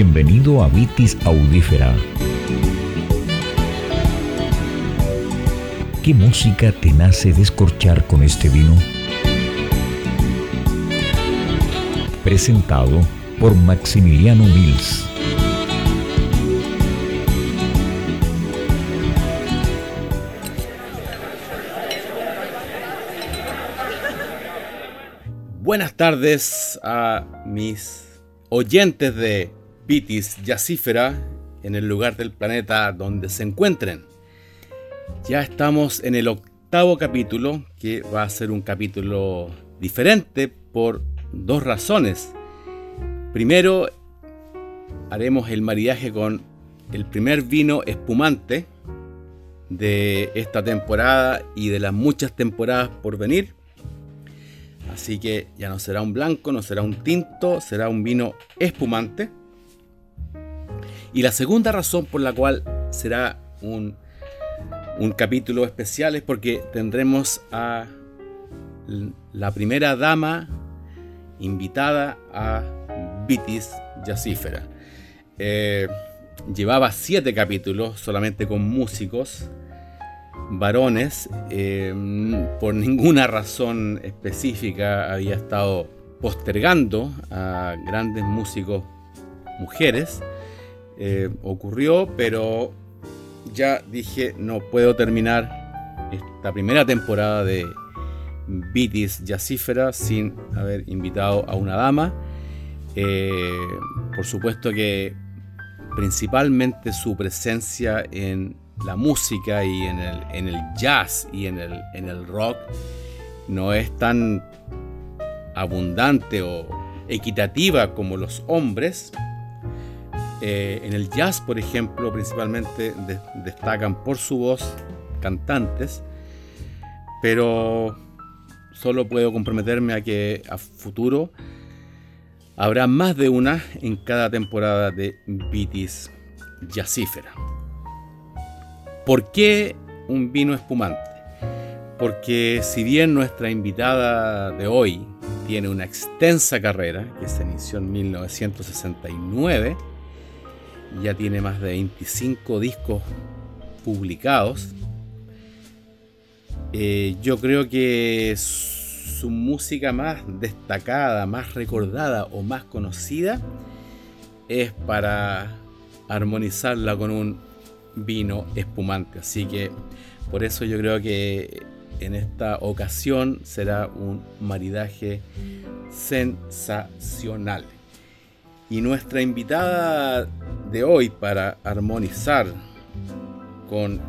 Bienvenido a Vitis Audífera. ¿Qué música te nace descorchar con este vino? Presentado por Maximiliano Mills. Buenas tardes a mis oyentes de Vitis Yacífera en el lugar del planeta donde se encuentren. Ya estamos en el octavo capítulo, que va a ser un capítulo diferente por dos razones. Primero, haremos el maridaje con el primer vino espumante de esta temporada y de las muchas temporadas por venir. Así que ya no será un blanco, no será un tinto, será un vino espumante. Y la segunda razón por la cual será un, un capítulo especial es porque tendremos a la primera dama invitada a Vitis Yacífera. Eh, llevaba siete capítulos solamente con músicos varones. Eh, por ninguna razón específica había estado postergando a grandes músicos mujeres. Eh, ocurrió, pero ya dije, no puedo terminar esta primera temporada de Vitis Yacífera sin haber invitado a una dama. Eh, por supuesto que principalmente su presencia en la música y en el, en el jazz y en el, en el rock no es tan abundante o equitativa como los hombres, eh, en el jazz, por ejemplo, principalmente destacan por su voz cantantes, pero solo puedo comprometerme a que a futuro habrá más de una en cada temporada de Vitis Jazzífera. ¿Por qué un vino espumante? Porque si bien nuestra invitada de hoy tiene una extensa carrera que se inició en 1969, ya tiene más de 25 discos publicados. Eh, yo creo que su música más destacada, más recordada o más conocida es para armonizarla con un vino espumante. Así que por eso yo creo que en esta ocasión será un maridaje sensacional. Y nuestra invitada de hoy para armonizar con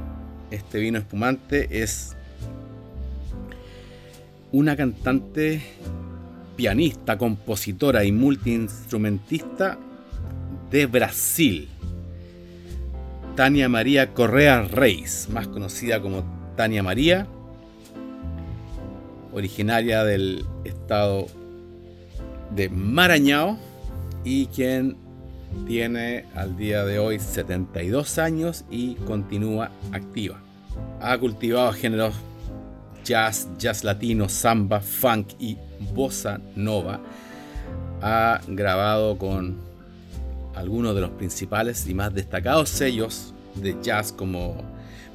este vino espumante es una cantante, pianista, compositora y multiinstrumentista de Brasil. Tania María Correa Reis, más conocida como Tania María, originaria del estado de Marañao y quien tiene al día de hoy 72 años y continúa activa. Ha cultivado géneros jazz, jazz latino, samba, funk y bossa nova. Ha grabado con algunos de los principales y más destacados sellos de jazz como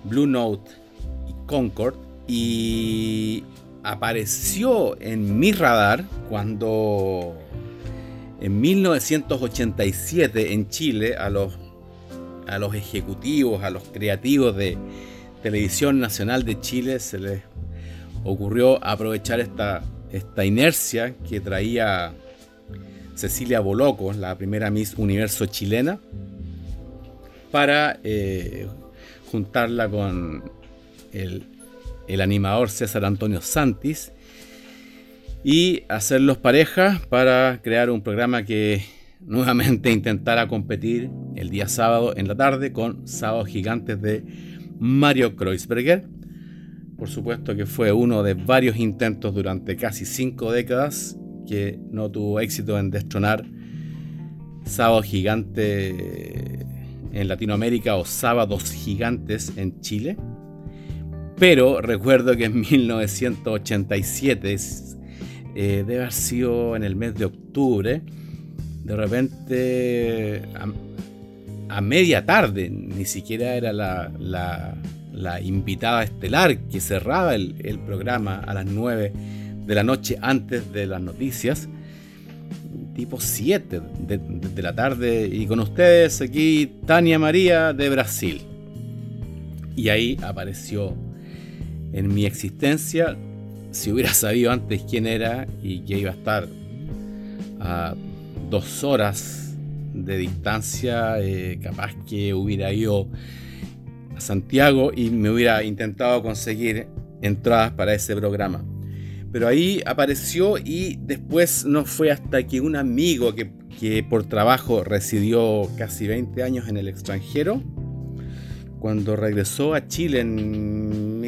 Blue Note y Concord y apareció en mi radar cuando en 1987 en Chile a los, a los ejecutivos, a los creativos de Televisión Nacional de Chile se les ocurrió aprovechar esta, esta inercia que traía Cecilia Boloco, la primera Miss Universo chilena, para eh, juntarla con el, el animador César Antonio Santis y hacerlos pareja para crear un programa que nuevamente intentara competir el día sábado en la tarde con Sábados Gigantes de Mario Kreuzberger. Por supuesto que fue uno de varios intentos durante casi cinco décadas que no tuvo éxito en destronar Sábado Gigante en Latinoamérica o Sábados Gigantes en Chile. Pero recuerdo que en 1987 eh, debe haber sido en el mes de octubre, de repente a, media tarde, ni siquiera era la, la, invitada estelar que cerraba el, el, programa a las 9 de la noche antes de las noticias, tipo 7 de, de la tarde, y con ustedes aquí Tania María de Brasil. Y ahí apareció en mi existencia, si hubiera sabido antes quién era y que iba a estar a dos horas de distancia, eh, capaz que hubiera ido a Santiago y me hubiera intentado conseguir entradas para ese programa. Pero ahí apareció y después no fue hasta que un amigo que, que por trabajo residió casi 20 años en el extranjero, cuando regresó a Chile en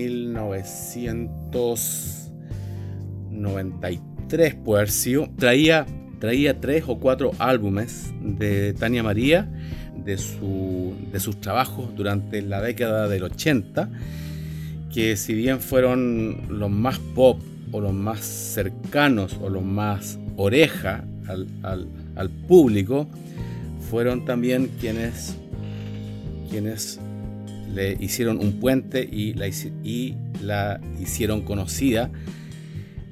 1993, puede haber sido, traía traía tres o cuatro álbumes de Tania María, de, su, de sus trabajos durante la década del 80, que si bien fueron los más pop o los más cercanos o los más oreja al, público, fueron también quienes, quienes le hicieron un puente y la, y la hicieron conocida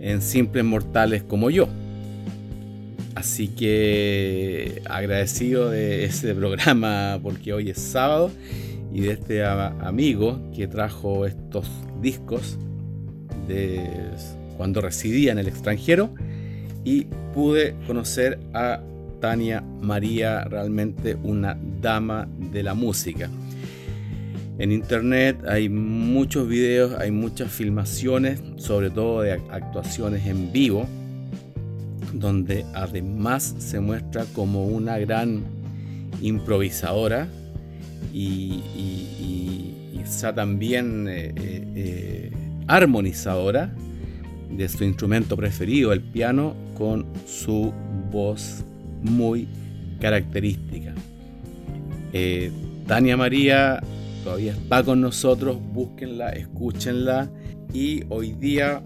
en simples mortales como yo. Así que agradecido de este programa porque hoy es sábado y de este amigo que trajo estos discos cuando residía en el extranjero y pude conocer a Tania María, realmente una dama de la música. En internet hay muchos videos, hay muchas filmaciones, sobre todo de actuaciones en vivo donde además se muestra como una gran improvisadora y, está también eh, eh, eh, armonizadora de su instrumento preferido, el piano, con su voz muy característica. Tania María todavía está con nosotros, búsquenla, escúchenla. Y hoy día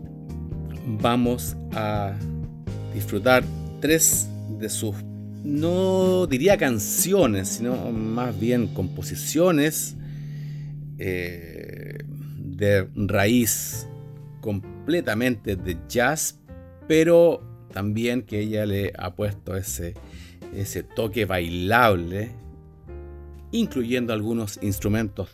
vamos a disfrutar tres de sus, no diría canciones, sino más bien composiciones eh, de raíz completamente de jazz, pero también que ella le ha puesto ese, ese toque bailable, incluyendo algunos instrumentos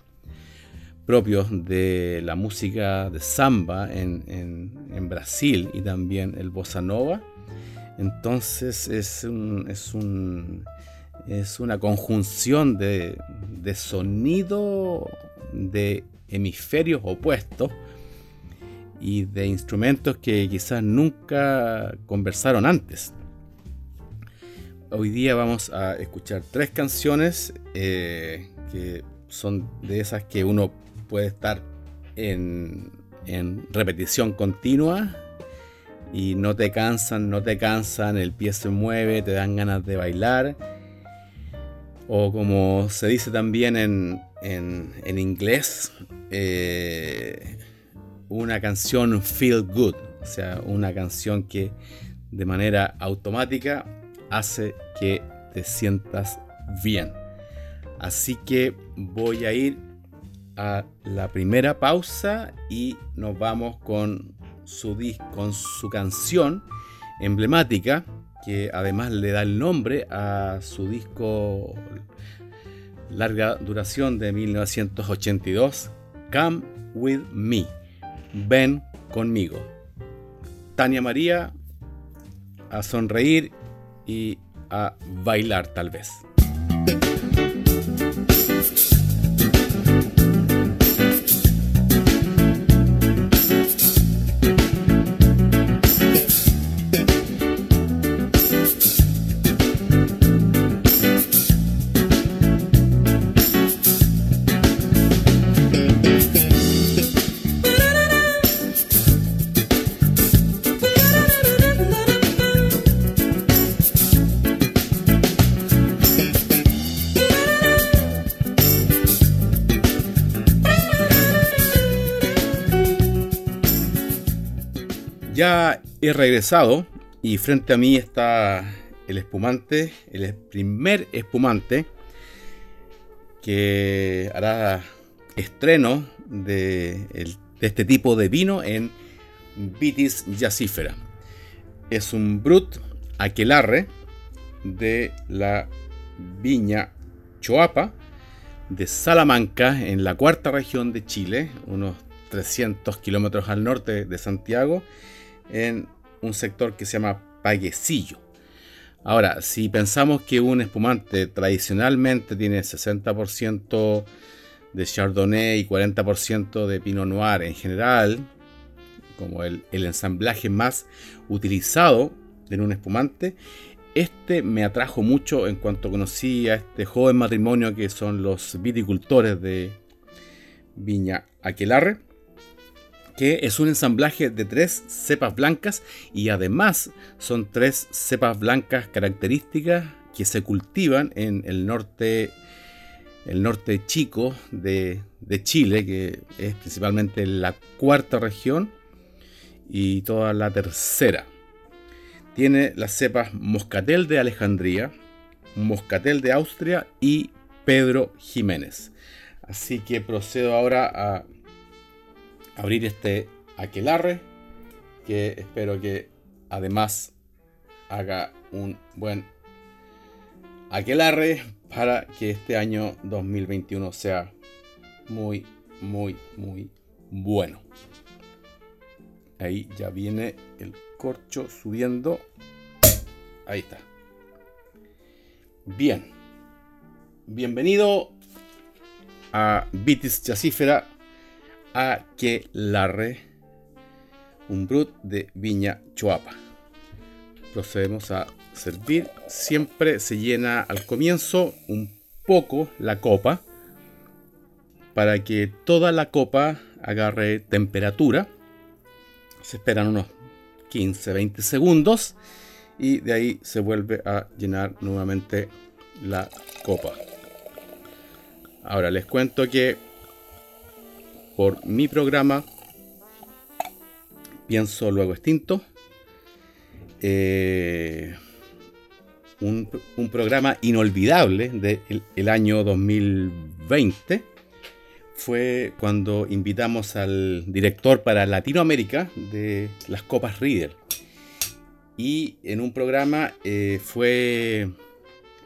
propios de la música de samba en, Brasil y también el bossa nova entonces es, es, una conjunción de, sonido de hemisferios opuestos y de instrumentos que quizás nunca conversaron antes. Hoy día vamos a escuchar tres canciones eh, que son de esas que uno puede estar en repetición continua y no te cansan, no te cansan, el pie se mueve, te dan ganas de bailar. O como se dice también en, en, inglés, eh, una canción feel good, o sea, una canción que de manera automática hace que te sientas bien. Así que voy a ir a la primera pausa y nos vamos con su con su canción emblemática, que además le da el nombre a su disco larga duración de 1982, Come With Me, Ven conmigo. Tania María a sonreír y a bailar tal vez. He regresado y frente a mí está el espumante, el primer espumante que hará estreno de, este tipo de vino en Vitis Yacífera. Es un Brut Aquelarre de la viña Choapa de Salamanca en la cuarta región de Chile, unos 300 kilómetros al norte de Santiago, en un sector que se llama Paguecillo. Ahora, si pensamos que un espumante tradicionalmente tiene 60% de Chardonnay y 40% de Pinot Noir en general, como el, ensamblaje más utilizado en un espumante, este me atrajo mucho en cuanto conocí a este joven matrimonio que son los viticultores de Viña Aquelarre que es un ensamblaje de tres cepas blancas y además son tres cepas blancas características que se cultivan en el norte, el norte chico de, Chile, que es principalmente la cuarta región y toda la tercera. Tiene las cepas Moscatel de Alejandría, Moscatel de Austria y Pedro Jiménez. Así que procedo ahora a abrir este aquelarre que espero que además haga un buen aquelarre para que este año 2021 sea muy muy muy bueno. Ahí ya viene el corcho subiendo. Ahí está. Bien. Bienvenido a Vitis Chacífera Aquelarre, un brut de Viña Choapa. Procedemos a servir. Siempre se llena al comienzo un poco la copa para que toda la copa agarre temperatura. Se esperan unos 15-20 segundos y de ahí se vuelve a llenar nuevamente la copa. Ahora les cuento que por mi programa Pienso Luego Extinto. Eh, un, programa inolvidable del el año 2020 fue cuando invitamos al director para Latinoamérica de las Copas Reader. Y en un programa eh, fue,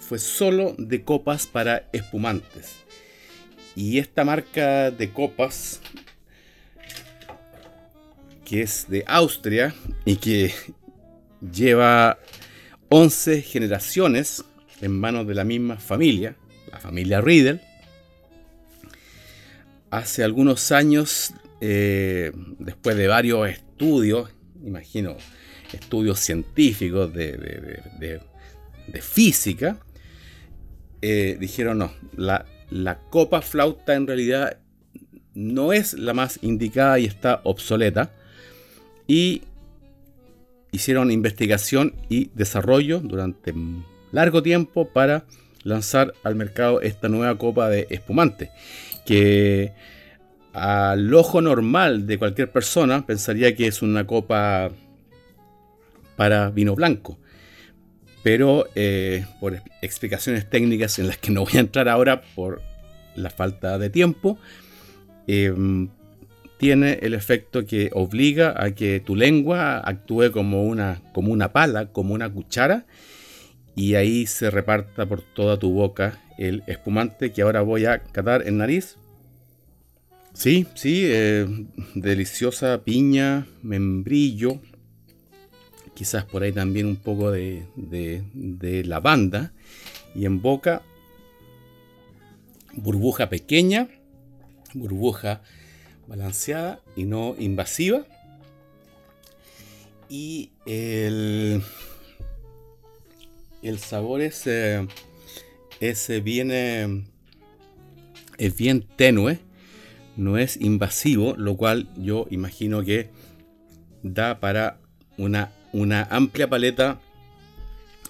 fue solo de copas para espumantes. Y esta marca de copas, que es de Austria y que lleva 11 generaciones en manos de la misma familia, la familia Riedel, hace algunos años, eh, después de varios estudios, imagino, estudios científicos de, física, eh, dijeron no, la, la copa flauta en realidad no es la más indicada y está obsoleta. Y hicieron investigación y desarrollo durante largo tiempo para lanzar al mercado esta nueva copa de espumante. Que al ojo normal de cualquier persona pensaría que es una copa para vino blanco pero eh, por explicaciones técnicas en las que no voy a entrar ahora por la falta de tiempo, em, tiene el efecto que obliga a que tu lengua actúe como una, como una pala, como una cuchara, y ahí se reparta por toda tu boca el espumante que ahora voy a catar en nariz. Sí, sí, eh, deliciosa piña, membrillo, quizás por ahí también un poco de, de. Y en boca, burbuja pequeña, burbuja balanceada y no invasiva. Y el, el sabor es, ese viene es bien tenue, no es invasivo, lo cual yo imagino que da para una una amplia paleta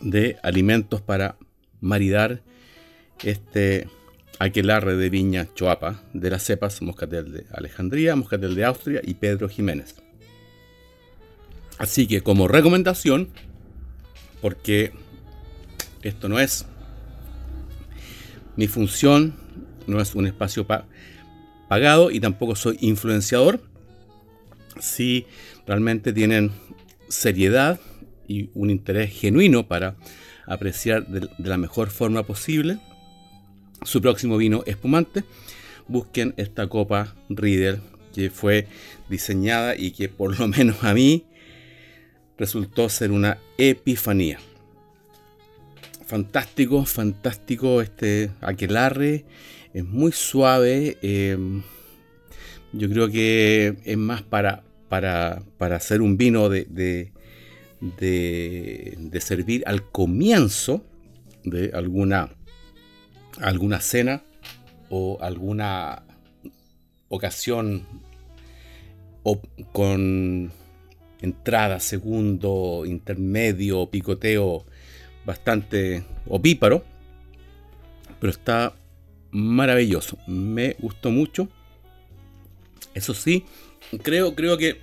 de alimentos para maridar este aquelarre de viña choapa de las cepas Moscatel de Alejandría, Moscatel de Austria y Pedro Jiménez. Así que como recomendación, porque Esto no es mi función, no es un espacio pagado y tampoco soy influenciador. Si realmente tienen seriedad y un interés genuino para apreciar de, la mejor forma posible su próximo vino espumante, busquen esta copa Riedel que fue diseñada y que por lo menos a mí resultó ser una epifanía fantástico, fantástico este aquelarre. Es muy suave. Em, yo creo que es más para, para, hacer un vino de, de, de, servir al comienzo de alguna, alguna cena o alguna ocasión o con entrada, segundo, intermedio, picoteo bastante opíparo, pero está maravilloso. Me gustó mucho. Eso sí, creo, creo que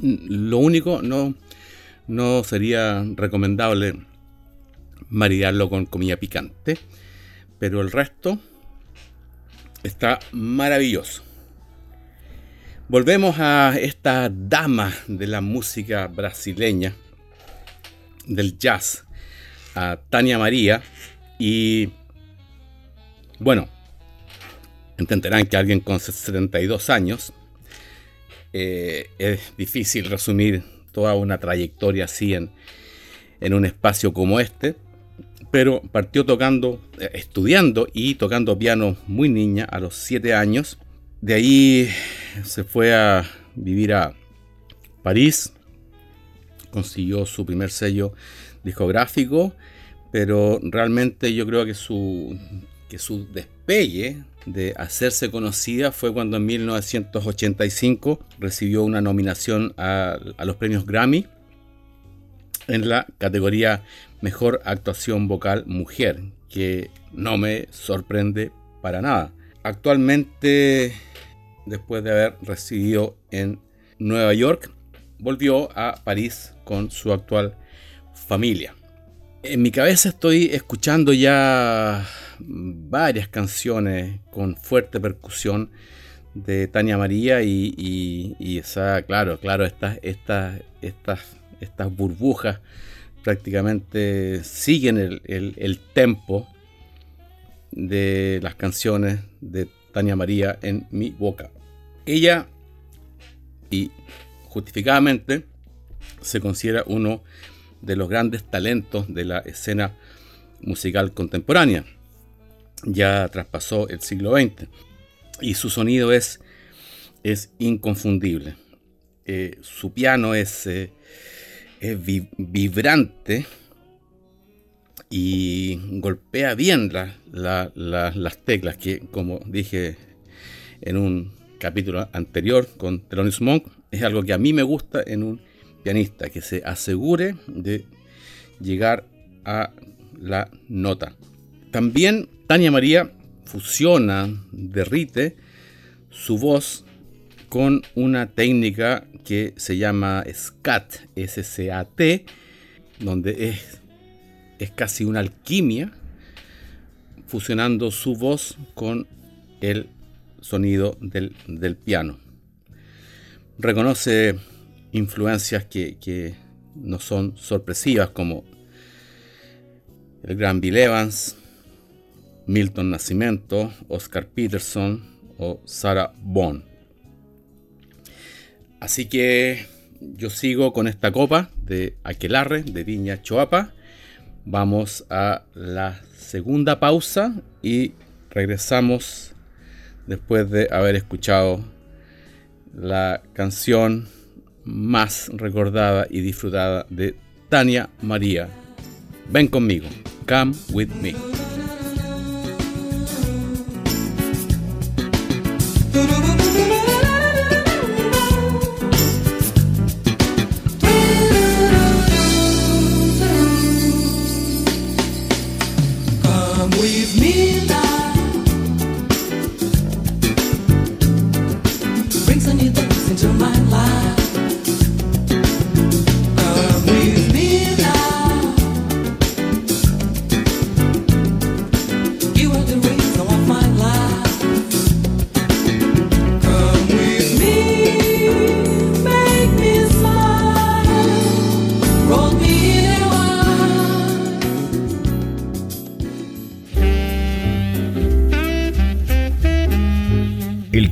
lo único no, no sería recomendable maridarlo con comida picante, pero el resto está maravilloso. Volvemos a esta dama de la música brasileña, del jazz, a Tania María y bueno, entenderán que alguien con 72 años eh, es difícil resumir toda una trayectoria así en, en un espacio como este, pero partió tocando, eh, estudiando y tocando piano muy niña a los 7 años. De ahí se fue a vivir a París, consiguió su primer sello discográfico, pero realmente yo creo que su, que su despegue de hacerse conocida fue cuando en 1985 recibió una nominación a, los premios Grammy en la categoría Mejor Actuación Vocal Mujer, que no me sorprende para nada. Actualmente, después de haber residido en Nueva York, volvió a París con su actual familia. En mi cabeza estoy escuchando ya varias canciones con fuerte percusión de Tania María y, esa, claro, claro, estas, estas, estas, estas burbujas prácticamente siguen el, el tempo de las canciones de Tania María en mi boca. Ella, y justificadamente, se considera uno de los grandes talentos de la escena musical contemporánea. Ya traspasó el siglo XX y su sonido es, es inconfundible. Eh, su piano es, eh, es vibrante y golpea bien las teclas que, como dije en un capítulo anterior con Thelonious Monk, es algo que a mí me gusta en un pianista que se asegure de llegar a la nota. También Tania María fusiona, derrite su voz con una técnica que se llama SCAT, S-C-A-T, donde es, es casi una alquimia, fusionando su voz con el sonido del, del piano. Reconoce influencias que, no son sorpresivas como el gran Bill Evans, Milton Nascimento, Oscar Peterson o Sarah Bond. Así que yo sigo con esta copa de Aquelarre de Viña Choapa. Vamos a la segunda pausa y regresamos después de haber escuchado la canción más recordada y disfrutada de Tania María. Ven conmigo, come with me.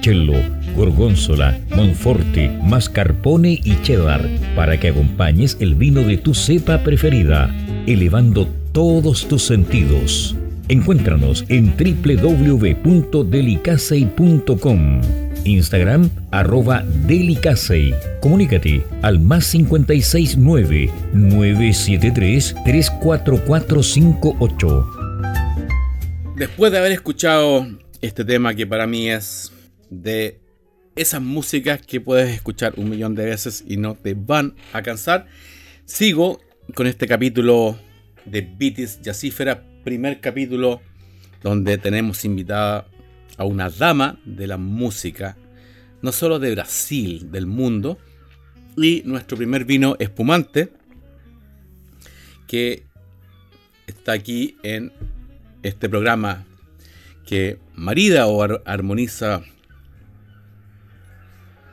cello, gorgonzola, monforte, mascarpone y cheddar para que acompañes el vino de tu cepa preferida, elevando todos tus sentidos. Encuéntranos en www.delicacey.com. Instagram arroba Delicacey. Comunícate al más 569 973 34458. Después de haber escuchado este tema que para mí es de esas músicas que puedes escuchar un millón de veces y no te van a cansar, sigo con este capítulo de Beatis Yacífera, primer capítulo donde tenemos invitada a una dama de la música, no solo de Brasil, del mundo, y nuestro primer vino espumante, que está aquí en este programa que marida o armoniza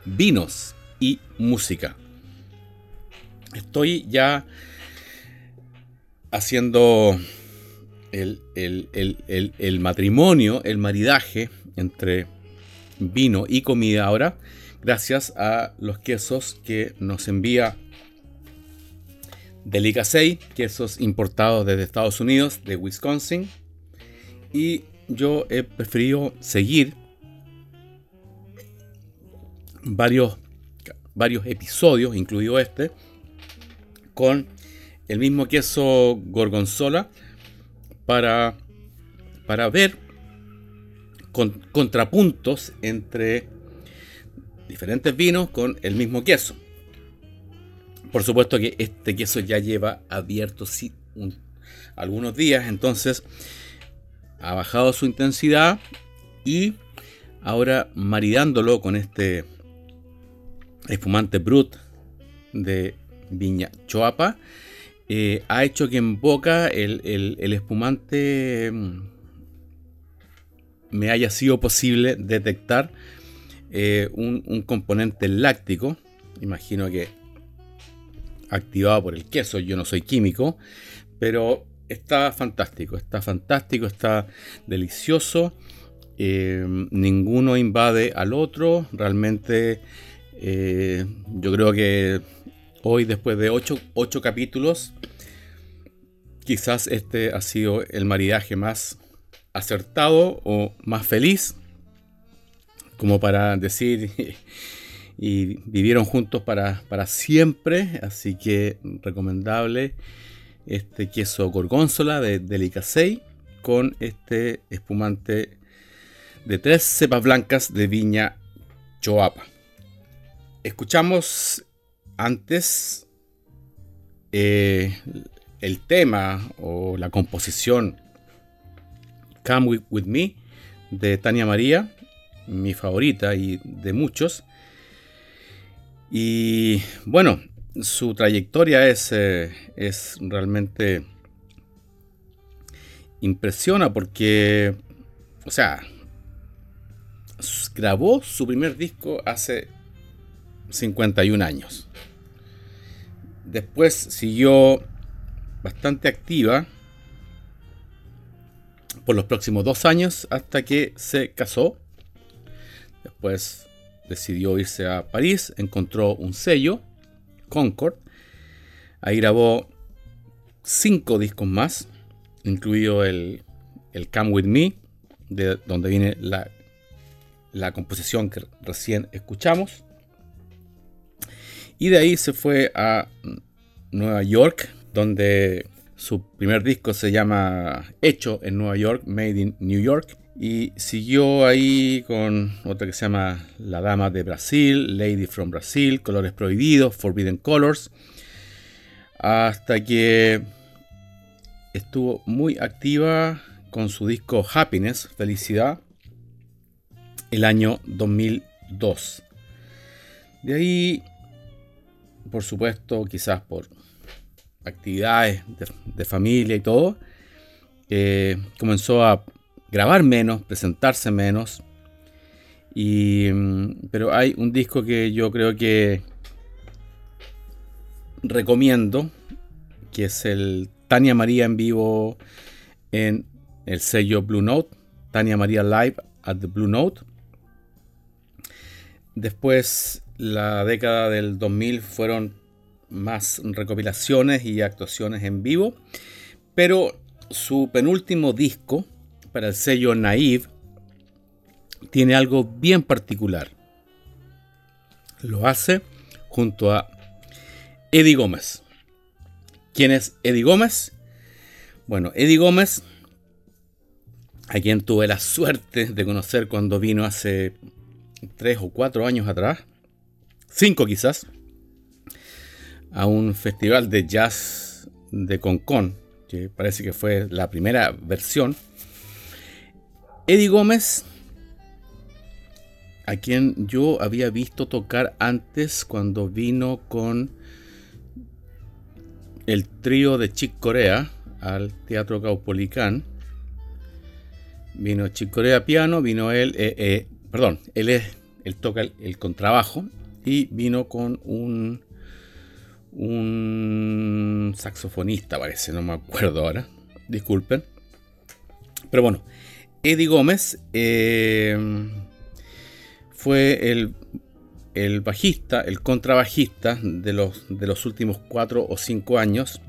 vinos y música. Estoy ya haciendo el, el, matrimonio, el maridaje entre vino y comida ahora, gracias a los quesos que nos envía Delicacey, quesos importados desde Estados Unidos, de Wisconsin. Y yo he preferido seguir varios, varios episodios, incluido este, con el mismo queso gorgonzola para, para ver con, contrapuntos entre diferentes vinos con el mismo queso. Por supuesto que este queso ya lleva abierto algunos días, entonces ha bajado su intensidad y ahora maridándolo con este espumante Brut de Viña Choapa, eh, ha hecho que en boca el, espumante mm, me haya sido posible detectar eh, un, un, componente láctico, imagino que activado por el queso, yo no soy químico, pero está fantástico, está fantástico, está delicioso, eh, ninguno invade al otro, realmente eh, yo creo que hoy, después de ocho, capítulos, quizás este ha sido el maridaje más acertado o más feliz, como para decir, y vivieron juntos para, para siempre, así que recomendable este queso gorgonzola de Delicacey con este espumante de tres cepas blancas de viña Choapa. Escuchamos antes eh, el tema o la composición Come With, Me de Tania María, mi favorita y de muchos. Y bueno, su trayectoria es, eh, es realmente impresiona porque, o sea, grabó su primer disco hace 51 años. Después siguió bastante activa por los próximos dos años hasta que se casó. Después decidió irse a París, encontró un sello, Concord. Ahí grabó cinco discos más, incluido el, Come With Me, de donde viene la, la composición que recién escuchamos. Y de ahí se fue a Nueva York, donde su primer disco se llama Hecho en Nueva York, Made in New York. Y siguió ahí con otra que se llama La Dama de Brasil, Lady from Brasil, Colores Prohibidos, Forbidden Colors. Hasta que estuvo muy activa con su disco Happiness, Felicidad, el año 2002. De ahí por supuesto, quizás por actividades de, familia y todo, eh, comenzó a grabar menos, presentarse menos. Y, mm, pero hay un disco que yo creo que recomiendo, que es el Tania María en vivo en el sello Blue Note, Tania María Live at the Blue Note. Después, la década del 2000 fueron más recopilaciones y actuaciones en vivo, pero su penúltimo disco para el sello Naive tiene algo bien particular. Lo hace junto a Eddie Gómez. ¿Quién es Eddie Gómez? Bueno, Eddie Gómez, a quien tuve la suerte de conocer cuando vino hace tres o cuatro años atrás, cinco quizás, a un festival de jazz de Concon, que parece que fue la primera versión. Eddie Gómez, a quien yo había visto tocar antes cuando vino con el trío de Chick Corea al Teatro Caupolicán. Vino Chick Corea piano, vino él, eh, eh, perdón, él, es, él toca el, contrabajo y vino con un, un saxofonista, parece, no me acuerdo ahora, disculpen. Pero bueno, Eddie Gómez eh, fue el el bajista, el contrabajista de los, de los últimos cuatro o cinco años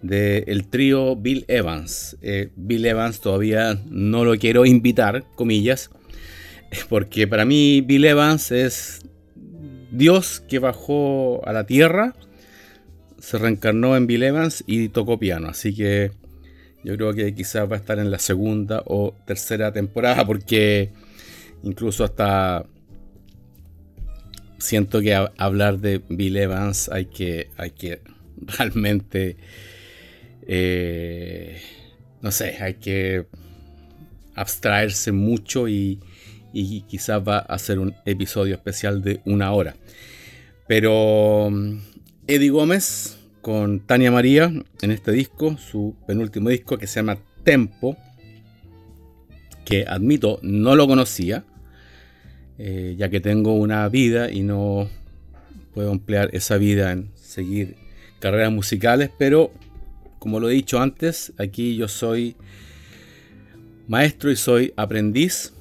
del trío Bill Evans. Eh, Bill Evans todavía no lo quiero invitar, comillas, porque para mí Bill Evans es Dios que bajó a la tierra, se reencarnó en Bill Evans y tocó piano. Así que yo creo que quizás va a estar en la segunda o tercera temporada, porque incluso hasta siento que hablar de Bill Evans hay que, hay que realmente, eh, no sé, hay que abstraerse mucho y, y quizás va a ser un episodio especial de una hora. Pero mm, Eddie Gómez con Tania María en este disco, su penúltimo disco que se llama Tempo, que admito no lo conocía. Eh, ya que tengo una vida y no puedo emplear esa vida en seguir carreras musicales, pero como lo he dicho antes, aquí yo soy maestro y soy aprendiz,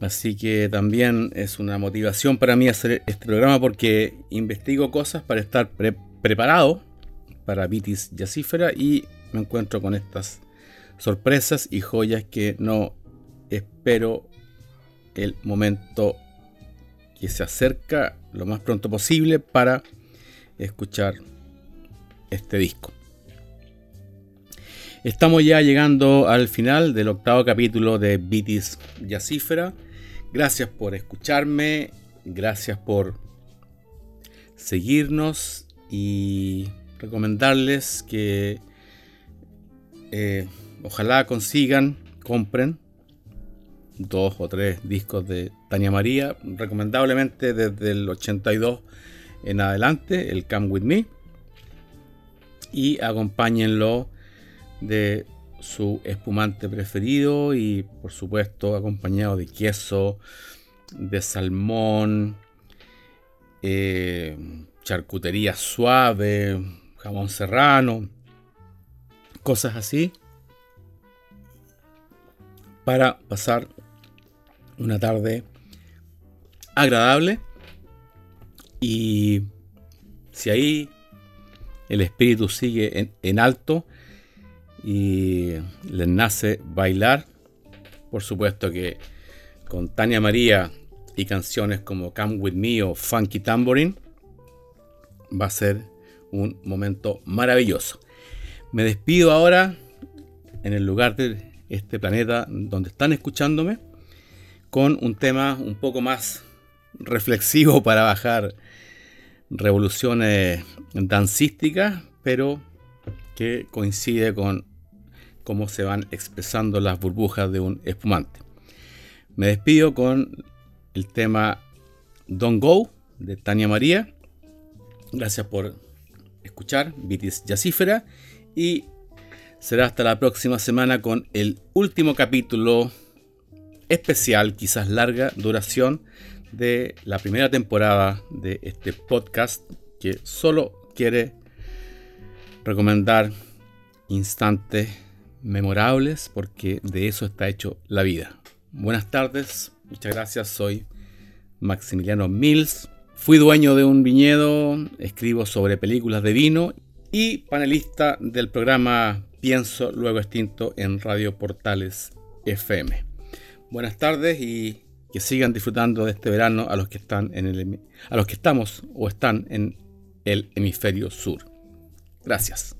así que también es una motivación para mí hacer este programa porque investigo cosas para estar preparado para Vitis Yacífera y me encuentro con estas sorpresas y joyas que no espero el momento que se acerca lo más pronto posible para escuchar este disco. Estamos ya llegando al final del octavo capítulo de Vitis Yacífera. Gracias por escucharme, gracias por seguirnos y recomendarles que eh, ojalá consigan, compren dos o tres discos de Tania María, recomendablemente desde el 82 en adelante, el Come With Me, y acompáñenlo de su espumante preferido y por supuesto acompañado de queso, de salmón, eh, charcutería suave, jamón serrano, cosas así, para pasar una tarde agradable. Y si ahí el espíritu sigue en, alto y les nace bailar, por supuesto que con Tania María y canciones como Come With Me o Funky Tambourine va a ser un momento maravilloso. Me despido ahora en el lugar de este planeta donde están escuchándome con un tema un poco más reflexivo para bajar revoluciones dancísticas, pero que coincide con cómo se van expresando las burbujas de un espumante. Me despido con el tema Don't Go de Tania María. Gracias por escuchar Vitis Yacífera, y será hasta la próxima semana con el último capítulo especial, quizás larga duración, de la primera temporada de este podcast que solo quiere recomendar instantes memorables porque de eso está hecho la vida. Buenas tardes, muchas gracias, soy Maximiliano Mills, fui dueño de un viñedo, escribo sobre películas de vino y panelista del programa Pienso Luego Extinto en Radio Portales FM. Buenas tardes y que sigan disfrutando de este verano a los que están en el a los que estamos o están en el hemisferio sur. Gracias.